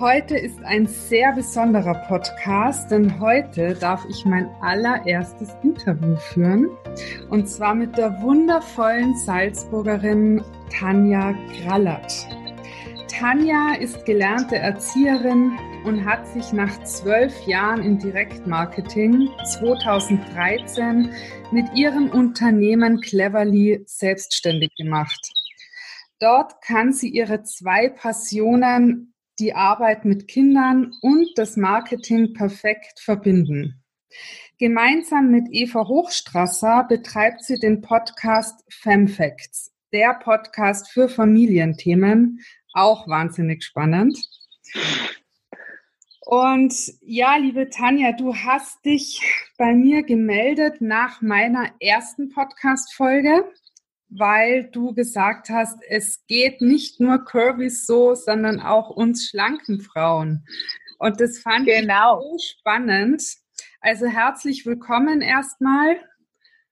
Heute ist ein sehr besonderer Podcast, denn heute darf ich mein allererstes Interview führen. Und zwar mit der wundervollen Salzburgerin Tanja Grallert. Tanja ist gelernte Erzieherin und hat sich nach zwölf Jahren im Direktmarketing 2013 mit ihrem Unternehmen Cleverly selbstständig gemacht. Dort kann sie ihre zwei Passionen die Arbeit mit Kindern und das Marketing perfekt verbinden. Gemeinsam mit Eva Hochstrasser betreibt sie den Podcast FemFacts, der Podcast für Familienthemen, auch wahnsinnig spannend. Und ja, liebe Tanja, du hast dich bei mir gemeldet nach meiner ersten Podcast-Folge weil du gesagt hast, es geht nicht nur Curvys so, sondern auch uns schlanken Frauen. Und das fand genau. ich so spannend. Also herzlich willkommen erstmal.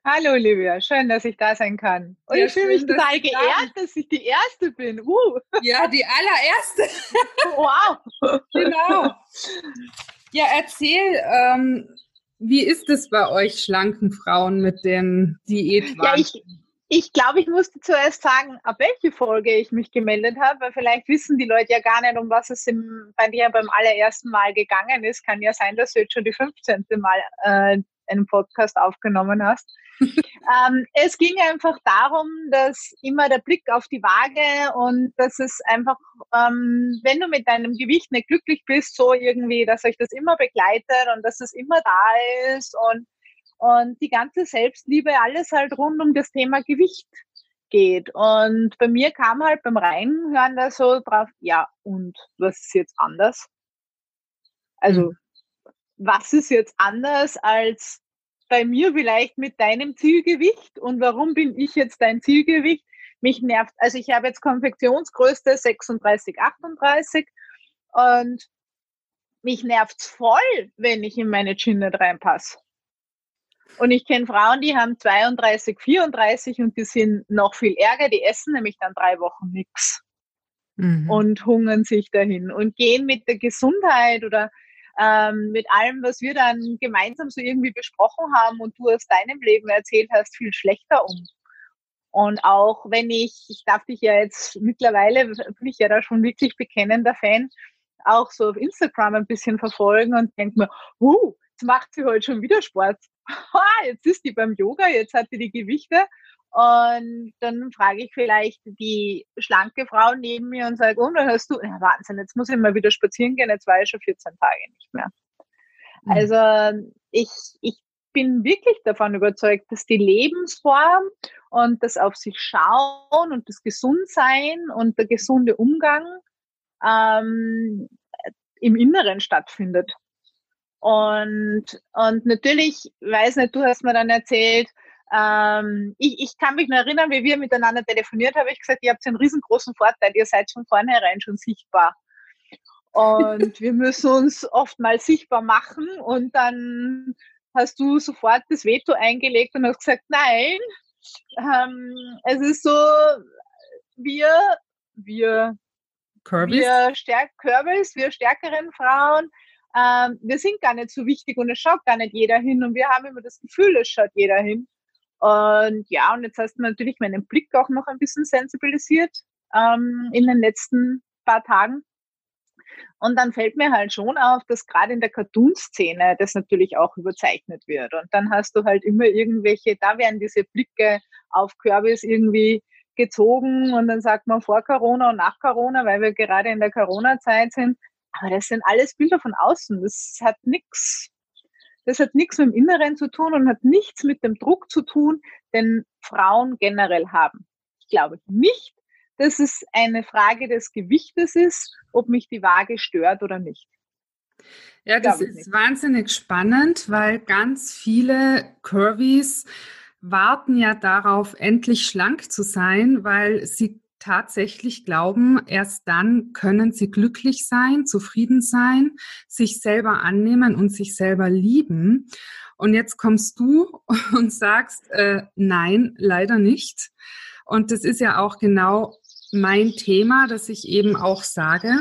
Hallo Olivia, schön, dass ich da sein kann. Und ja, ich fühle mich total geehrt, dass ich die Erste bin. Uh. Ja, die allererste. wow. genau. Ja, erzähl, ähm, wie ist es bei euch schlanken Frauen mit den Diätwahn? Ja, ich, glaube, ich musste zuerst sagen, ab welche Folge ich mich gemeldet habe, weil vielleicht wissen die Leute ja gar nicht, um was es im, bei dir beim allerersten Mal gegangen ist. Kann ja sein, dass du jetzt schon die 15. Mal äh, einen Podcast aufgenommen hast. ähm, es ging einfach darum, dass immer der Blick auf die Waage und dass es einfach, ähm, wenn du mit deinem Gewicht nicht glücklich bist, so irgendwie, dass euch das immer begleitet und dass es immer da ist und und die ganze Selbstliebe, alles halt rund um das Thema Gewicht geht. Und bei mir kam halt beim Reinhören da so drauf, ja, und was ist jetzt anders? Also, mhm. was ist jetzt anders als bei mir vielleicht mit deinem Zielgewicht? Und warum bin ich jetzt dein Zielgewicht? Mich nervt, also ich habe jetzt Konfektionsgröße 36, 38 und mich nervt's voll, wenn ich in meine Gin nicht reinpasse. Und ich kenne Frauen, die haben 32, 34 und die sind noch viel ärger, die essen nämlich dann drei Wochen nichts mhm. und hungern sich dahin und gehen mit der Gesundheit oder ähm, mit allem, was wir dann gemeinsam so irgendwie besprochen haben und du aus deinem Leben erzählt hast, viel schlechter um. Und auch wenn ich, ich darf dich ja jetzt mittlerweile, bin ich ja da schon wirklich bekennender Fan, auch so auf Instagram ein bisschen verfolgen und denke mir, uh, jetzt macht sie heute schon wieder Sport. jetzt ist die beim Yoga, jetzt hat sie die Gewichte. Und dann frage ich vielleicht die schlanke Frau neben mir und sage, oh, dann hast du, ja, Wahnsinn, jetzt muss ich mal wieder spazieren gehen, jetzt war ich schon 14 Tage nicht mehr. Mhm. Also ich, ich bin wirklich davon überzeugt, dass die Lebensform und das auf sich schauen und das Gesundsein und der gesunde Umgang ähm, im Inneren stattfindet. Und, und natürlich, weiß nicht, du hast mir dann erzählt, ähm, ich, ich kann mich noch erinnern, wie wir miteinander telefoniert haben, ich gesagt, ihr habt einen riesengroßen Vorteil, ihr seid von vornherein schon sichtbar. Und wir müssen uns oft mal sichtbar machen und dann hast du sofort das Veto eingelegt und hast gesagt, nein, ähm, es ist so, wir, wir, Kürbis? wir stärk Kürbis, wir stärkeren Frauen, ähm, wir sind gar nicht so wichtig und es schaut gar nicht jeder hin und wir haben immer das Gefühl, es schaut jeder hin. Und ja, und jetzt hast du natürlich meinen Blick auch noch ein bisschen sensibilisiert ähm, in den letzten paar Tagen. Und dann fällt mir halt schon auf, dass gerade in der Cartoon-Szene das natürlich auch überzeichnet wird. Und dann hast du halt immer irgendwelche, da werden diese Blicke auf Kürbis irgendwie gezogen und dann sagt man vor Corona und nach Corona, weil wir gerade in der Corona-Zeit sind, aber das sind alles Bilder von außen. Das hat nichts, das hat nichts mit dem Inneren zu tun und hat nichts mit dem Druck zu tun, den Frauen generell haben. Ich glaube nicht, dass es eine Frage des Gewichtes ist, ob mich die Waage stört oder nicht. Ja, das ist nicht. wahnsinnig spannend, weil ganz viele Curvies warten ja darauf, endlich schlank zu sein, weil sie tatsächlich glauben, erst dann können sie glücklich sein, zufrieden sein, sich selber annehmen und sich selber lieben. Und jetzt kommst du und sagst, äh, nein, leider nicht. Und das ist ja auch genau mein Thema, dass ich eben auch sage,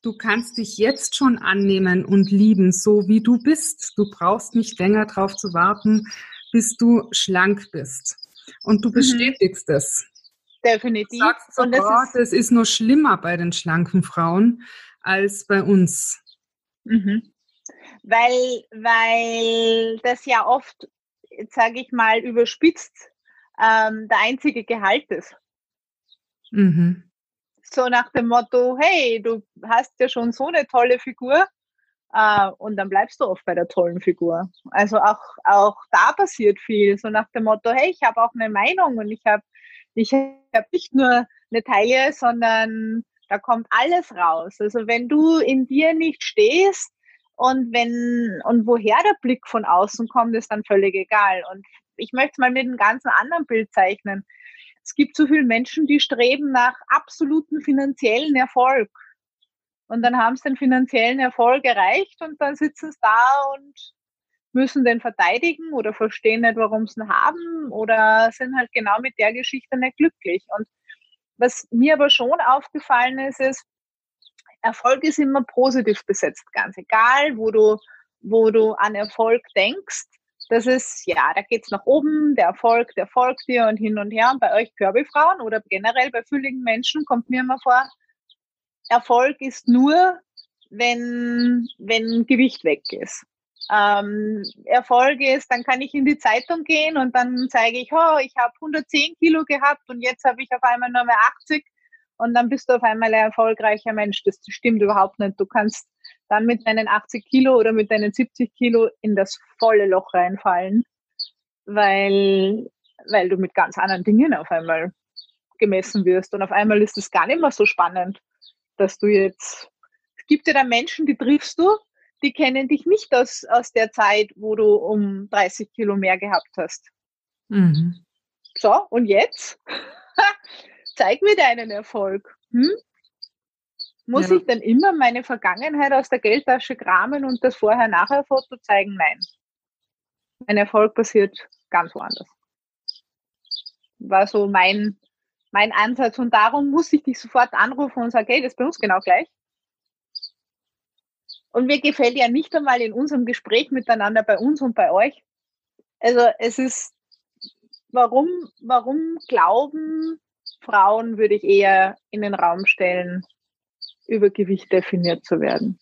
Du kannst dich jetzt schon annehmen und lieben, so wie du bist. Du brauchst nicht länger darauf zu warten, bis du schlank bist. Und du mhm. bestätigst mhm. es. Definitiv. Sagst so, und das, oh, ist, das ist nur schlimmer bei den schlanken Frauen als bei uns. Mhm. Weil, weil das ja oft, sage ich mal, überspitzt ähm, der einzige Gehalt ist. Mhm. So nach dem Motto, hey, du hast ja schon so eine tolle Figur äh, und dann bleibst du oft bei der tollen Figur. Also auch, auch da passiert viel, so nach dem Motto, hey, ich habe auch eine Meinung und ich habe ich hab nicht nur eine Taille, sondern da kommt alles raus. Also wenn du in dir nicht stehst und wenn und woher der Blick von außen kommt, ist dann völlig egal. Und ich möchte es mal mit einem ganz anderen Bild zeichnen. Es gibt so viele Menschen, die streben nach absoluten finanziellen Erfolg. Und dann haben sie den finanziellen Erfolg erreicht und dann sitzen sie da und müssen den verteidigen oder verstehen nicht, warum sie ihn haben oder sind halt genau mit der Geschichte nicht glücklich. Und was mir aber schon aufgefallen ist, ist, Erfolg ist immer positiv besetzt, ganz egal, wo du, wo du an Erfolg denkst. Das ist, ja, da geht's nach oben, der Erfolg, der folgt dir und hin und her. Und bei euch Körbefrauen oder generell bei fülligen Menschen kommt mir immer vor, Erfolg ist nur, wenn, wenn Gewicht weg ist ähm, Erfolg ist, dann kann ich in die Zeitung gehen und dann zeige ich, oh, ich habe 110 Kilo gehabt und jetzt habe ich auf einmal nur mehr 80 und dann bist du auf einmal ein erfolgreicher Mensch. Das stimmt überhaupt nicht. Du kannst dann mit deinen 80 Kilo oder mit deinen 70 Kilo in das volle Loch reinfallen, weil, weil du mit ganz anderen Dingen auf einmal gemessen wirst. Und auf einmal ist es gar nicht mehr so spannend, dass du jetzt, es gibt ja da Menschen, die triffst du die kennen dich nicht aus, aus der Zeit, wo du um 30 Kilo mehr gehabt hast. Mhm. So, und jetzt? Zeig mir deinen Erfolg. Hm? Muss ja. ich dann immer meine Vergangenheit aus der Geldtasche kramen und das Vorher-Nachher-Foto zeigen? Nein. Mein Erfolg passiert ganz woanders. War so mein, mein Ansatz. Und darum muss ich dich sofort anrufen und sagen, hey, das ist bei uns genau gleich. Und mir gefällt ja nicht einmal in unserem Gespräch miteinander bei uns und bei euch. Also es ist, warum, warum glauben Frauen, würde ich eher in den Raum stellen, über Gewicht definiert zu werden.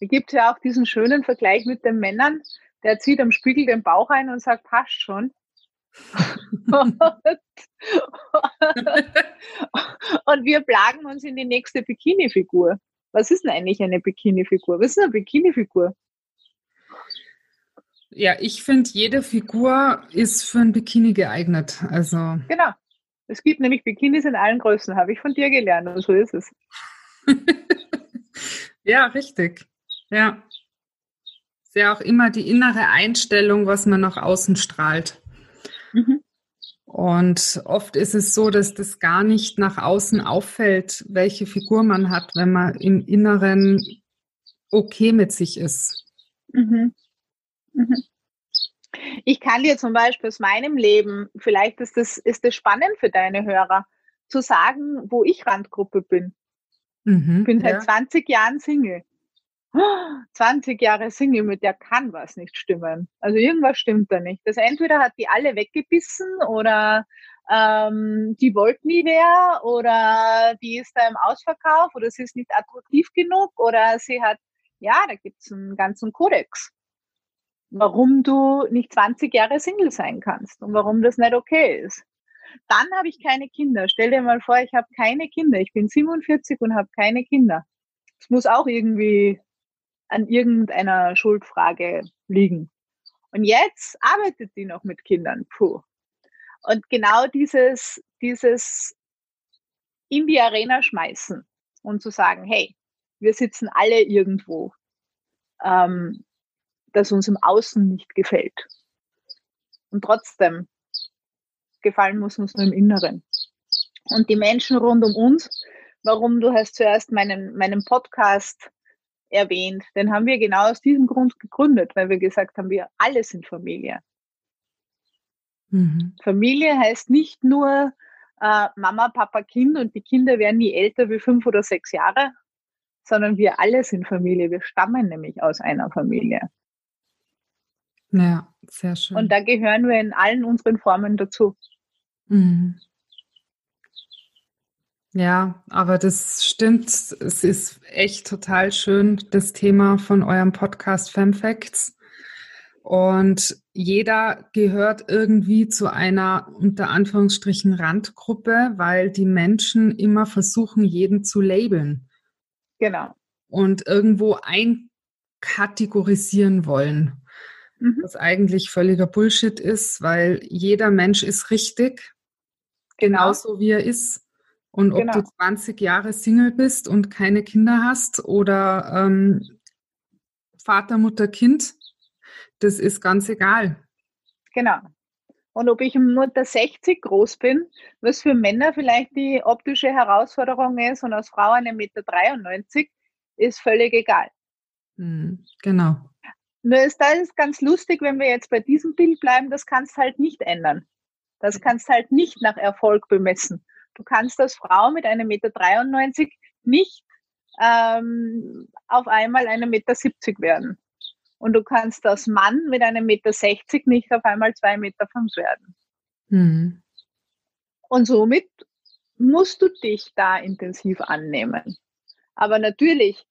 Da gibt es ja auch diesen schönen Vergleich mit den Männern, der zieht am Spiegel den Bauch ein und sagt, passt schon. und, und wir plagen uns in die nächste Bikini-Figur. Was ist denn eigentlich eine Bikini-Figur? Was ist eine Bikini-Figur? Ja, ich finde, jede Figur ist für ein Bikini geeignet. Also genau. Es gibt nämlich Bikinis in allen Größen, habe ich von dir gelernt und so ist es. ja, richtig. Ja. Ist ja auch immer die innere Einstellung, was man nach außen strahlt. Mhm. Und oft ist es so, dass das gar nicht nach außen auffällt, welche Figur man hat, wenn man im Inneren okay mit sich ist. Mhm. Mhm. Ich kann dir zum Beispiel aus meinem Leben, vielleicht ist das, ist das spannend für deine Hörer, zu sagen, wo ich Randgruppe bin. Mhm, ich bin seit ja. 20 Jahren Single. 20 Jahre Single, mit der kann was nicht stimmen. Also irgendwas stimmt da nicht. Das entweder hat die alle weggebissen oder ähm, die wollte nie wer oder die ist da im Ausverkauf oder sie ist nicht attraktiv genug oder sie hat, ja, da gibt es einen ganzen Kodex, warum du nicht 20 Jahre Single sein kannst und warum das nicht okay ist. Dann habe ich keine Kinder. Stell dir mal vor, ich habe keine Kinder. Ich bin 47 und habe keine Kinder. Es muss auch irgendwie an irgendeiner Schuldfrage liegen. Und jetzt arbeitet die noch mit Kindern. Puh. Und genau dieses, dieses in die Arena schmeißen und zu sagen, hey, wir sitzen alle irgendwo, ähm, das uns im Außen nicht gefällt. Und trotzdem gefallen muss uns nur im Inneren. Und die Menschen rund um uns, warum du hast zuerst meinen, meinen Podcast erwähnt. Den haben wir genau aus diesem Grund gegründet, weil wir gesagt haben, wir alle sind Familie. Mhm. Familie heißt nicht nur äh, Mama, Papa, Kind und die Kinder werden nie älter wie fünf oder sechs Jahre, sondern wir alle sind Familie. Wir stammen nämlich aus einer Familie. Ja, sehr schön. Und da gehören wir in allen unseren Formen dazu. Mhm. Ja, aber das stimmt. Es ist echt total schön, das Thema von eurem Podcast Femfacts. Und jeder gehört irgendwie zu einer unter Anführungsstrichen Randgruppe, weil die Menschen immer versuchen, jeden zu labeln. Genau. Und irgendwo einkategorisieren wollen. Mhm. Was eigentlich völliger Bullshit ist, weil jeder Mensch ist richtig, genau. genauso wie er ist. Und ob genau. du 20 Jahre Single bist und keine Kinder hast oder ähm, Vater, Mutter, Kind, das ist ganz egal. Genau. Und ob ich im Mutter 60 groß bin, was für Männer vielleicht die optische Herausforderung ist und als Frau eine Meter 93, ist völlig egal. Hm, genau. Nur ist das ganz lustig, wenn wir jetzt bei diesem Bild bleiben, das kannst halt nicht ändern. Das kannst halt nicht nach Erfolg bemessen. Du kannst als Frau mit einem Meter 93 nicht ähm, auf einmal einem Meter 70 werden. Und du kannst als Mann mit einem Meter 60 nicht auf einmal zwei Meter 5 werden. Mhm. Und somit musst du dich da intensiv annehmen. Aber natürlich,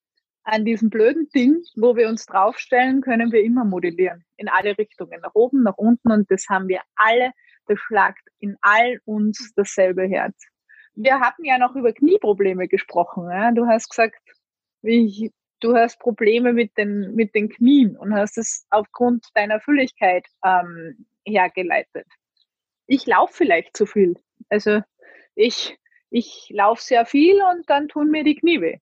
an diesem blöden Ding, wo wir uns draufstellen, können wir immer modellieren. In alle Richtungen, nach oben, nach unten. Und das haben wir alle. Das schlagt in all uns dasselbe Herz. Wir hatten ja noch über Knieprobleme gesprochen. Ja? Du hast gesagt, ich, du hast Probleme mit den, mit den Knien und hast es aufgrund deiner Fülligkeit ähm, hergeleitet. Ich laufe vielleicht zu viel. Also ich, ich laufe sehr viel und dann tun mir die Knie weh.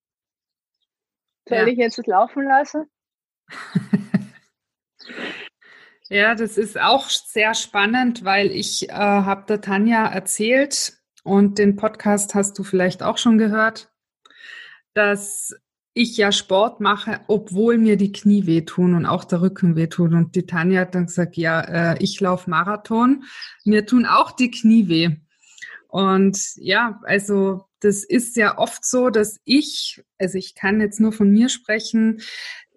Soll ja. ich jetzt das laufen lassen? ja, das ist auch sehr spannend, weil ich äh, habe der Tanja erzählt und den Podcast hast du vielleicht auch schon gehört, dass ich ja Sport mache, obwohl mir die Knie wehtun und auch der Rücken wehtun. Und die Tanja hat dann gesagt, ja, äh, ich laufe Marathon, mir tun auch die Knie weh. Und ja, also das ist ja oft so, dass ich, also ich kann jetzt nur von mir sprechen,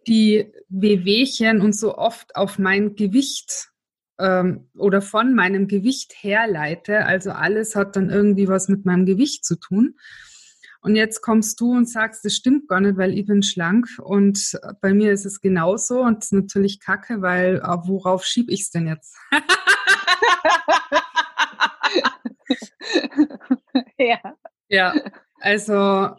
die Wehwehchen und so oft auf mein Gewicht ähm, oder von meinem Gewicht herleite. Also alles hat dann irgendwie was mit meinem Gewicht zu tun. Und jetzt kommst du und sagst, das stimmt gar nicht, weil ich bin schlank und bei mir ist es genauso und das ist natürlich kacke, weil äh, worauf schiebe ich es denn jetzt? ja. Ja, also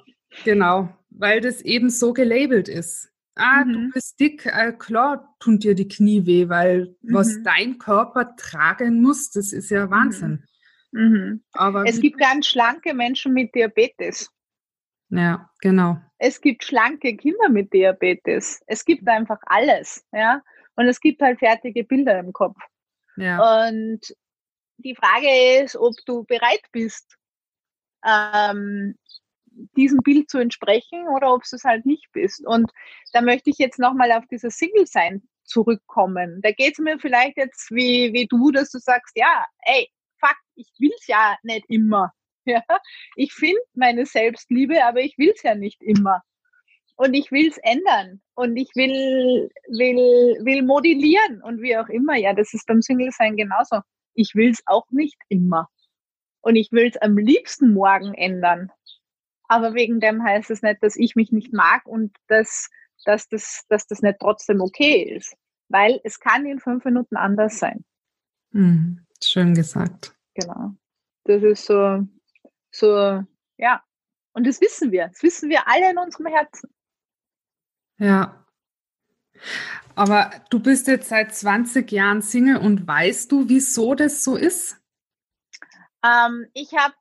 genau, weil das eben so gelabelt ist. Ah, mhm. du bist dick, äh, klar tun dir die Knie weh, weil mhm. was dein Körper tragen muss, das ist ja Wahnsinn. Mhm. mhm. Aber es gibt ganz schlanke Menschen mit Diabetes. Ja, genau. Es gibt schlanke Kinder mit Diabetes. Es gibt einfach alles, ja. Und es gibt halt fertige Bilder im Kopf. Ja. Und die Frage ist, ob du bereit bist, ähm, diesem Bild zu entsprechen oder ob du es halt nicht bist. Und da möchte ich jetzt nochmal auf dieses Single-Sein zurückkommen. Da geht es mir vielleicht jetzt wie, wie du, dass du sagst, ja, ey, fuck, ich will es ja nicht immer. Ja? Ich finde meine Selbstliebe, aber ich will es ja nicht immer. Und ich will es ändern. Und ich will, will, will modellieren und wie auch immer. Ja, das ist beim Single-Sein genauso. Ich will es auch nicht immer. Und ich will es am liebsten morgen ändern. Aber wegen dem heißt es nicht, dass ich mich nicht mag und dass, dass, das, dass das nicht trotzdem okay ist. Weil es kann in fünf Minuten anders sein. Mhm. Schön gesagt. Genau. Das ist so, so, ja. Und das wissen wir. Das wissen wir alle in unserem Herzen. Ja. Aber du bist jetzt seit 20 Jahren Single und weißt du, wieso das so ist? Ähm, ich habe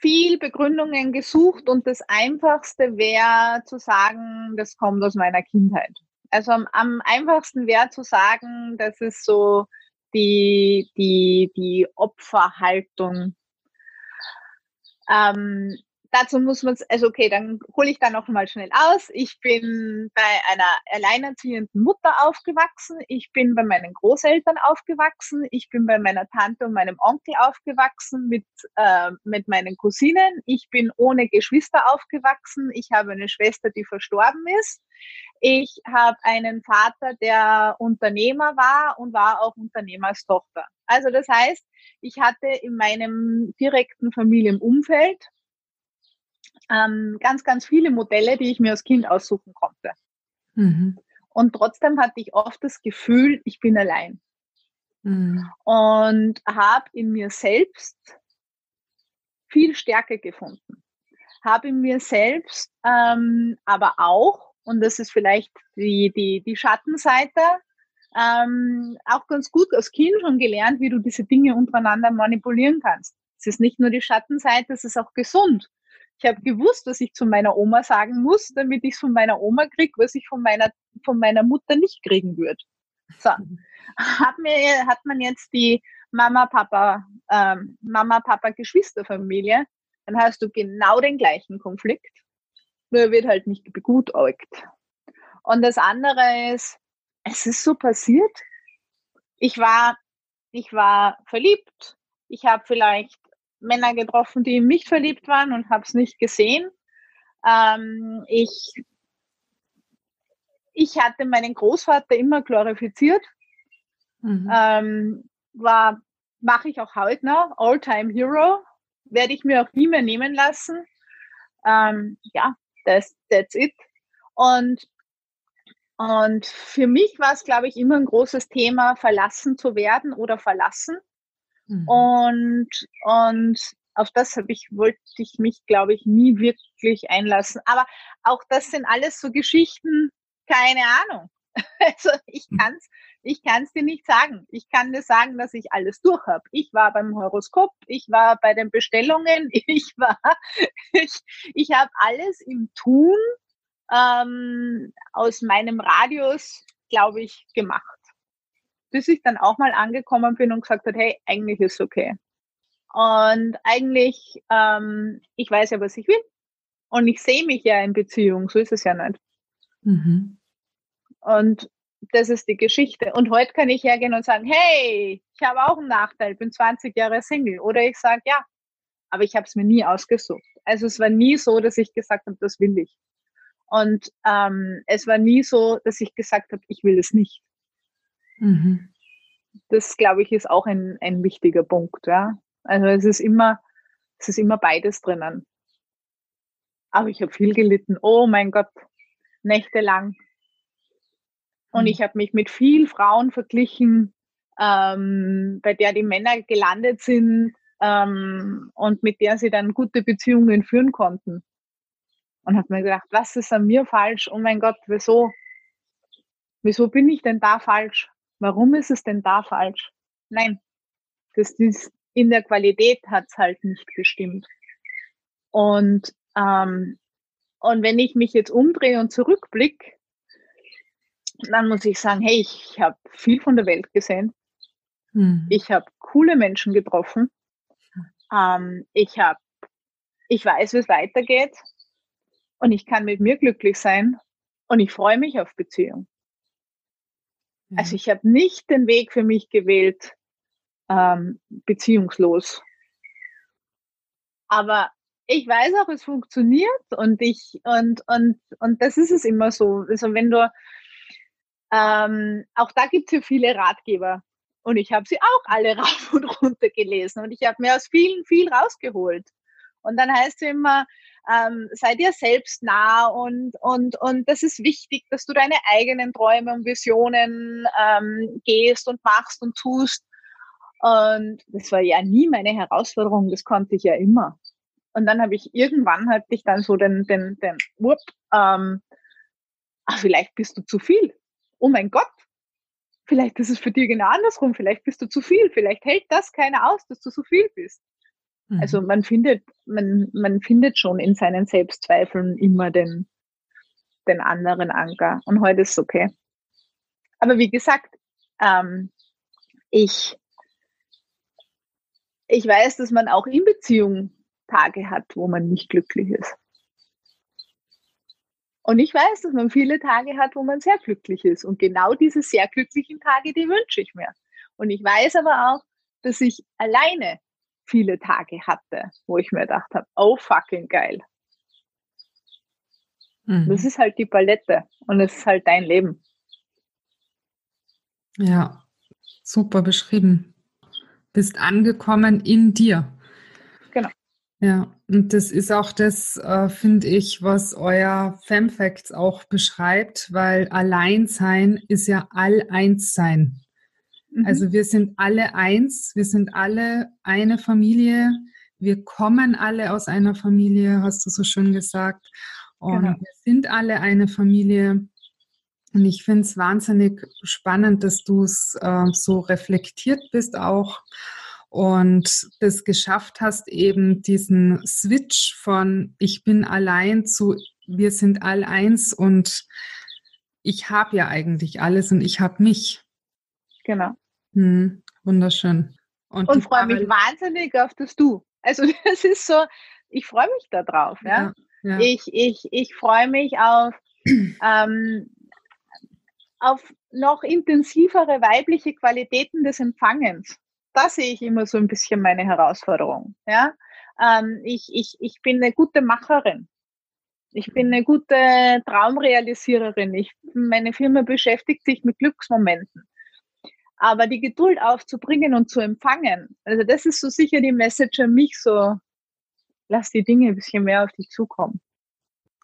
viel Begründungen gesucht und das Einfachste wäre zu sagen, das kommt aus meiner Kindheit. Also am, am einfachsten wäre zu sagen, das ist so die, die, die Opferhaltung. Ähm, dazu muss man, also okay, dann hole ich da noch mal schnell aus. Ich bin bei einer alleinerziehenden Mutter aufgewachsen. Ich bin bei meinen Großeltern aufgewachsen. Ich bin bei meiner Tante und meinem Onkel aufgewachsen mit, äh, mit meinen Cousinen. Ich bin ohne Geschwister aufgewachsen. Ich habe eine Schwester, die verstorben ist. Ich habe einen Vater, der Unternehmer war und war auch Unternehmerstochter. Also das heißt, ich hatte in meinem direkten Familienumfeld ähm, ganz, ganz viele Modelle, die ich mir als Kind aussuchen konnte. Mhm. Und trotzdem hatte ich oft das Gefühl, ich bin allein. Mhm. Und habe in mir selbst viel Stärke gefunden. Habe in mir selbst ähm, aber auch, und das ist vielleicht die, die, die Schattenseite, ähm, auch ganz gut als Kind schon gelernt, wie du diese Dinge untereinander manipulieren kannst. Es ist nicht nur die Schattenseite, es ist auch gesund. Ich habe gewusst, was ich zu meiner Oma sagen muss, damit ich es von meiner Oma kriege, was ich von meiner, von meiner Mutter nicht kriegen würde. So. Hat, mir, hat man jetzt die Mama, Papa, ähm, Mama, Papa, Geschwisterfamilie, dann hast du genau den gleichen Konflikt, nur er wird halt nicht begutaugt. Und das andere ist, es ist so passiert. Ich war, ich war verliebt. Ich habe vielleicht Männer getroffen, die in mich verliebt waren und habe es nicht gesehen. Ähm, ich, ich hatte meinen Großvater immer glorifiziert. Mhm. Ähm, war, mache ich auch heute noch, All-Time Hero. Werde ich mir auch nie mehr nehmen lassen. Ähm, ja, that's, that's it. Und, und für mich war es, glaube ich, immer ein großes Thema, verlassen zu werden oder verlassen. Mhm. Und, und auf das habe ich, wollte ich mich, glaube ich, nie wirklich einlassen. Aber auch das sind alles so Geschichten, keine Ahnung. Also ich hm. kann es ich kann's dir nicht sagen. Ich kann dir sagen, dass ich alles durch habe. Ich war beim Horoskop, ich war bei den Bestellungen, ich war, ich, ich habe alles im Tun ähm, aus meinem Radius, glaube ich, gemacht bis ich dann auch mal angekommen bin und gesagt habe, hey, eigentlich ist okay. Und eigentlich, ähm, ich weiß ja, was ich will. Und ich sehe mich ja in Beziehung, so ist es ja nicht. Mhm. Und das ist die Geschichte. Und heute kann ich hergehen und sagen, hey, ich habe auch einen Nachteil, bin 20 Jahre Single. Oder ich sage, ja, aber ich habe es mir nie ausgesucht. Also es war nie so, dass ich gesagt habe, das will ich. Und ähm, es war nie so, dass ich gesagt habe, ich will es nicht. Mhm. Das, glaube ich, ist auch ein, ein wichtiger Punkt. Ja? Also es ist immer, es ist immer beides drinnen. Aber ich habe viel gelitten. Oh mein Gott, nächtelang. Und mhm. ich habe mich mit vielen Frauen verglichen, ähm, bei der die Männer gelandet sind ähm, und mit der sie dann gute Beziehungen führen konnten. Und habe mir gedacht, was ist an mir falsch? Oh mein Gott, wieso? Wieso bin ich denn da falsch? Warum ist es denn da falsch? Nein, das ist, in der Qualität hat es halt nicht gestimmt. Und, ähm, und wenn ich mich jetzt umdrehe und zurückblicke, dann muss ich sagen, hey, ich habe viel von der Welt gesehen. Mhm. Ich habe coole Menschen getroffen. Ähm, ich habe, ich weiß, wie es weitergeht. Und ich kann mit mir glücklich sein. Und ich freue mich auf Beziehung. Also ich habe nicht den Weg für mich gewählt, ähm, beziehungslos. Aber ich weiß auch, es funktioniert und ich und und und das ist es immer so. Also wenn du ähm, auch da gibt es ja viele Ratgeber und ich habe sie auch alle rauf und runter gelesen und ich habe mir aus vielen viel rausgeholt. Und dann heißt es immer, ähm, sei dir selbst nah und, und, und das ist wichtig, dass du deine eigenen Träume und Visionen ähm, gehst und machst und tust. Und das war ja nie meine Herausforderung, das konnte ich ja immer. Und dann habe ich irgendwann hatte ich dann so den, den, den, whoop, ähm, ach, vielleicht bist du zu viel. Oh mein Gott, vielleicht ist es für dich genau andersrum, vielleicht bist du zu viel, vielleicht hält das keiner aus, dass du zu viel bist. Also mhm. man findet, man, man findet schon in seinen Selbstzweifeln immer den, den anderen Anker. Und heute ist es okay. Aber wie gesagt, ähm, ich, ich weiß, dass man auch in Beziehung Tage hat, wo man nicht glücklich ist. Und ich weiß, dass man viele Tage hat, wo man sehr glücklich ist. Und genau diese sehr glücklichen Tage, die wünsche ich mir. Und ich weiß aber auch, dass ich alleine viele Tage hatte, wo ich mir gedacht habe, oh fucking geil. Mhm. Das ist halt die Palette und es ist halt dein Leben. Ja, super beschrieben. Bist angekommen in dir. Genau. Ja, und das ist auch das, äh, finde ich, was euer Femfacts auch beschreibt, weil Alleinsein ist ja All-Eins-Sein. Mhm. Also wir sind alle eins, wir sind alle eine Familie, wir kommen alle aus einer Familie, hast du so schön gesagt. Und genau. wir sind alle eine Familie. Und ich finde es wahnsinnig spannend, dass du es äh, so reflektiert bist auch und das geschafft hast, eben diesen Switch von ich bin allein zu wir sind all eins und ich habe ja eigentlich alles und ich habe mich. Genau. Hm, wunderschön. Und, und freue mich wahnsinnig auf das Du. Also das ist so, ich freue mich darauf. Ja? ja, ja. Ich, ich, ich freue mich auf, ähm, auf noch intensivere weibliche Qualitäten des Empfangens. Da sehe ich immer so ein bisschen meine Herausforderung. Ja? Ähm, ich, ich, ich bin eine gute Macherin. Ich bin eine gute Traumrealisiererin. Ich, meine Firma beschäftigt sich mit Glücksmomenten. Aber die Geduld aufzubringen und zu empfangen, also das ist so sicher die Message an mich so, lass die Dinge ein bisschen mehr auf dich zukommen.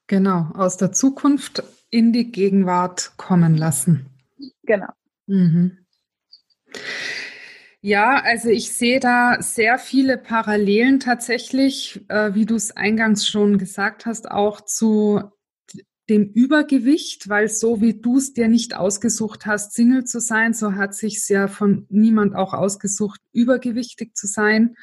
Genau, aus der Zukunft in die Gegenwart kommen lassen. Genau. Mhm. Ja, also ich sehe da sehr viele Parallelen tatsächlich, äh, wie du es eingangs schon gesagt hast, auch zu dem Übergewicht, weil so wie du es dir nicht ausgesucht hast, Single zu sein, so hat sich ja von niemand auch ausgesucht, übergewichtig zu sein.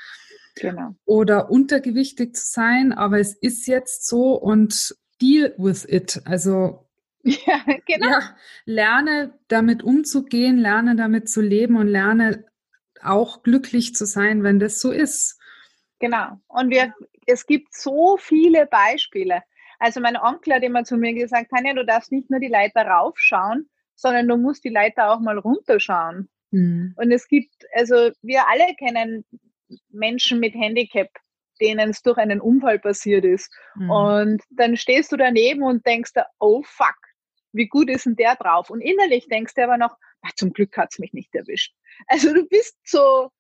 Genau. Oder untergewichtig zu sein, aber es ist jetzt so und deal with it. Also ja, genau. Ja, lerne damit umzugehen, lerne damit zu leben und lerne auch glücklich zu sein, wenn das so ist. Genau. Und wir, es gibt so viele Beispiele. Also mein Onkel hat immer zu mir gesagt, Tanja, du darfst nicht nur die Leiter raufschauen, sondern du musst die Leiter auch mal runterschauen. Mhm. Und es gibt, also wir alle kennen Menschen mit Handicap, denen es durch einen Unfall passiert ist. Mhm. Und dann stehst du daneben und denkst, oh fuck, wie gut ist denn der drauf? Und innerlich denkst du aber noch, ach, zum Glück hat es mich nicht erwischt. Also du bist so,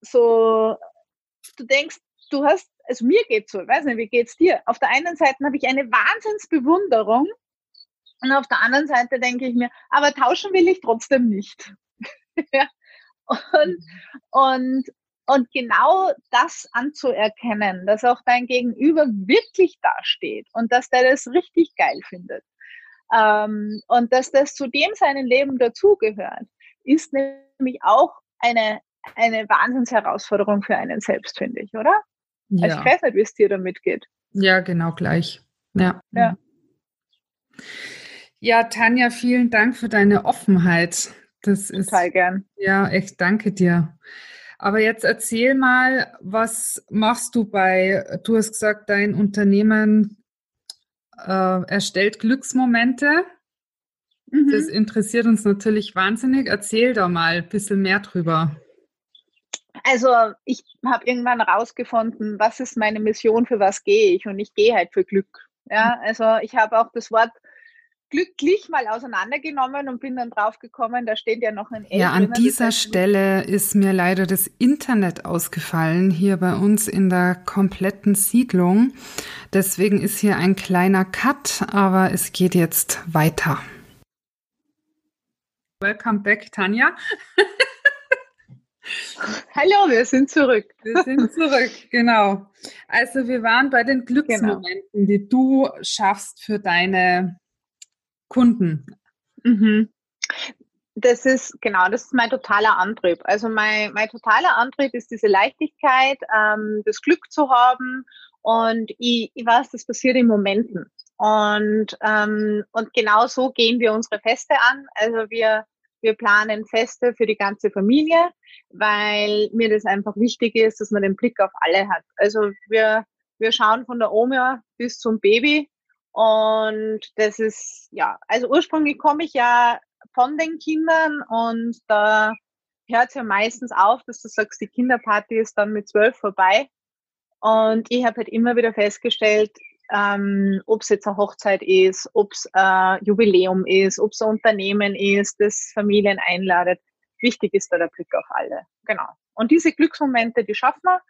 so, du denkst, du hast also mir geht's so, ich weiß nicht, wie geht's dir? Auf der einen Seite habe ich eine Wahnsinnsbewunderung und auf der anderen Seite denke ich mir, aber tauschen will ich trotzdem nicht. und, und, und genau das anzuerkennen, dass auch dein Gegenüber wirklich dasteht und dass der das richtig geil findet ähm, und dass das zu dem seinen Leben dazugehört, ist nämlich auch eine, eine Wahnsinnsherausforderung für einen selbst, finde ich, oder? Ja. Also ich weiß nicht, wie es dir damit geht. Ja, genau gleich. Ja. ja. Ja, Tanja, vielen Dank für deine Offenheit. Das ist total gern. Ja, echt danke dir. Aber jetzt erzähl mal, was machst du bei, du hast gesagt, dein Unternehmen äh, erstellt Glücksmomente. Mhm. Das interessiert uns natürlich wahnsinnig. Erzähl da mal ein bisschen mehr drüber. Also ich habe irgendwann rausgefunden, was ist meine Mission, für was gehe ich und ich gehe halt für Glück. Ja, also ich habe auch das Wort glücklich mal auseinandergenommen und bin dann drauf gekommen, da steht ja noch ein L. Ja, an dieser Stelle ist mir leider das Internet ausgefallen, hier bei uns in der kompletten Siedlung. Deswegen ist hier ein kleiner Cut, aber es geht jetzt weiter. Welcome back, Tanja. Hallo, wir sind zurück. Wir sind zurück, genau. Also wir waren bei den Glücksmomenten, genau. die du schaffst für deine Kunden. Mhm. Das ist, genau, das ist mein totaler Antrieb. Also mein, mein totaler Antrieb ist diese Leichtigkeit, ähm, das Glück zu haben und ich, ich weiß, das passiert in Momenten. Und, ähm, und genau so gehen wir unsere Feste an. Also wir wir planen Feste für die ganze Familie, weil mir das einfach wichtig ist, dass man den Blick auf alle hat. Also wir, Wir schauen von der Oma bis zum Baby. Und das ist, ja, also ursprünglich komme ich ja von den Kindern und da hört es ja meistens auf, dass du sagst, die Kinderparty ist dann mit zwölf vorbei. Und ich habe halt immer wieder festgestellt, ähm, ob es jetzt eine Hochzeit ist, ob es ein Jubiläum ist, ob es ein Unternehmen ist, das Familien einladet. Wichtig ist da der Blick auf alle. Genau. Und diese Glücksmomente, die schaffen wir.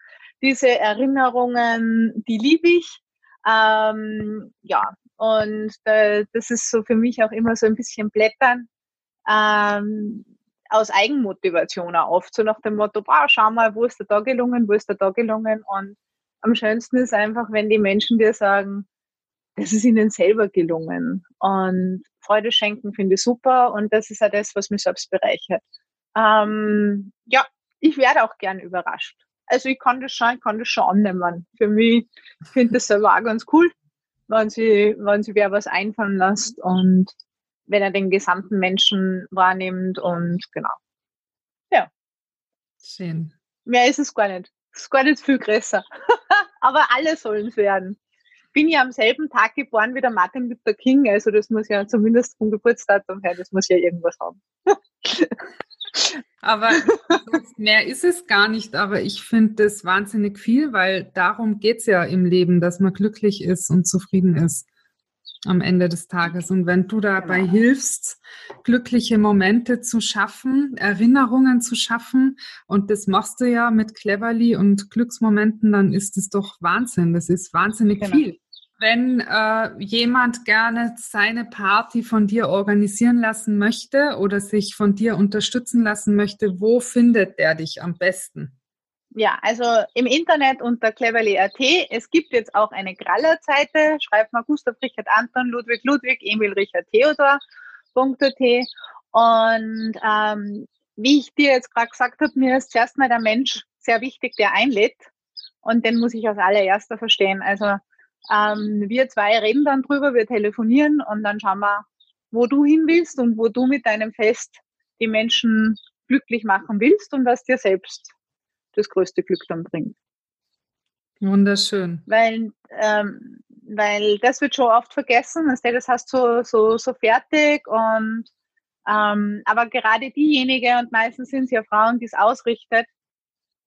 Diese Erinnerungen, die liebe ich. Ähm, ja, und äh, das ist so für mich auch immer so ein bisschen Blättern ähm, aus Eigenmotivation auch oft, so nach dem Motto, boah, schau mal, wo ist der da gelungen, wo ist der da gelungen und am schönsten ist einfach, wenn die Menschen dir sagen, das ist ihnen selber gelungen. Und Freude schenken finde ich super und das ist auch das, was mich selbst bereichert. Ähm, ja, ich werde auch gern überrascht. Also ich kann das schon, ich kann das schon annehmen. Für mich finde ich das selber auch ganz cool, wenn sie, wenn sie wer was einfallen lässt und wenn er den gesamten Menschen wahrnimmt und genau. Ja. Schön. Mehr ist es gar nicht. Es ist gar nicht viel größer. Aber alle sollen es werden. Bin ja am selben Tag geboren wie der Martin Luther King, also das muss ja zumindest vom Geburtsdatum her, das muss ja irgendwas haben. aber mehr ist es gar nicht, aber ich finde das wahnsinnig viel, weil darum geht es ja im Leben, dass man glücklich ist und zufrieden ist am Ende des Tages. Und wenn du dabei genau. hilfst, glückliche Momente zu schaffen, Erinnerungen zu schaffen, und das machst du ja mit Cleverly und Glücksmomenten, dann ist es doch Wahnsinn. Das ist wahnsinnig genau. viel. Wenn äh, jemand gerne seine Party von dir organisieren lassen möchte oder sich von dir unterstützen lassen möchte, wo findet der dich am besten? Ja, also im Internet unter cleverly.at. Es gibt jetzt auch eine Graller-Seite. Schreibt mal Gustav Richard Anton, Ludwig Ludwig, Emil Richard Theodor.at. Und ähm, wie ich dir jetzt gerade gesagt habe, mir ist zuerst mal der Mensch sehr wichtig, der einlädt. Und den muss ich als allererster verstehen. Also ähm, wir zwei reden dann drüber, wir telefonieren und dann schauen wir, wo du hin willst und wo du mit deinem Fest die Menschen glücklich machen willst und was dir selbst das größte Glück dann bringt. Wunderschön. Weil, ähm, weil das wird schon oft vergessen, dass das hast so, so, so fertig und ähm, aber gerade diejenige, und meistens sind es ja Frauen, die es ausrichtet,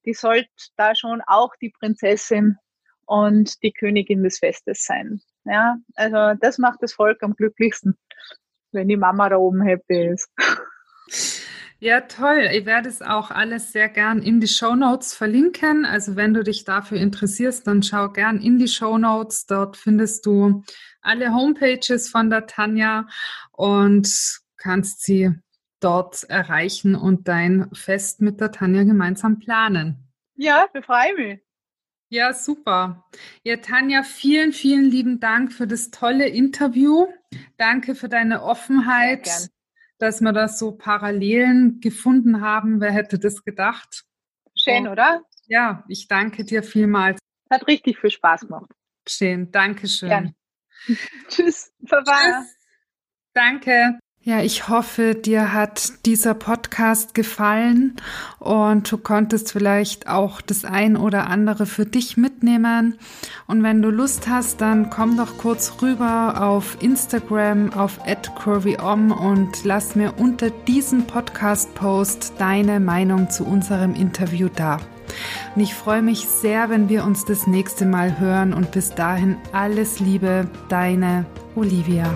die sollte da schon auch die Prinzessin und die Königin des Festes sein. Ja, also das macht das Volk am glücklichsten, wenn die Mama da oben happy ist. Ja, toll. Ich werde es auch alles sehr gern in die Show Notes verlinken. Also wenn du dich dafür interessierst, dann schau gern in die Show Notes. Dort findest du alle Homepages von der Tanja und kannst sie dort erreichen und dein Fest mit der Tanja gemeinsam planen. Ja, befreie mich. Ja, super. Ja, Tanja, vielen, vielen lieben Dank für das tolle Interview. Danke für deine Offenheit dass wir das so Parallelen gefunden haben. Wer hätte das gedacht? Schön, oder? Ja, ich danke dir vielmals. Hat richtig viel Spaß gemacht. Schön, danke schön. Tschüss, Baba. Tschüss. Danke. Ja, ich hoffe, dir hat dieser Podcast gefallen und du konntest vielleicht auch das ein oder andere für dich mitnehmen. Und wenn du Lust hast, dann komm doch kurz rüber auf Instagram auf @curvyom und lass mir unter diesem Podcast-Post deine Meinung zu unserem Interview da. Und ich freue mich sehr, wenn wir uns das nächste Mal hören und bis dahin alles Liebe, deine Olivia.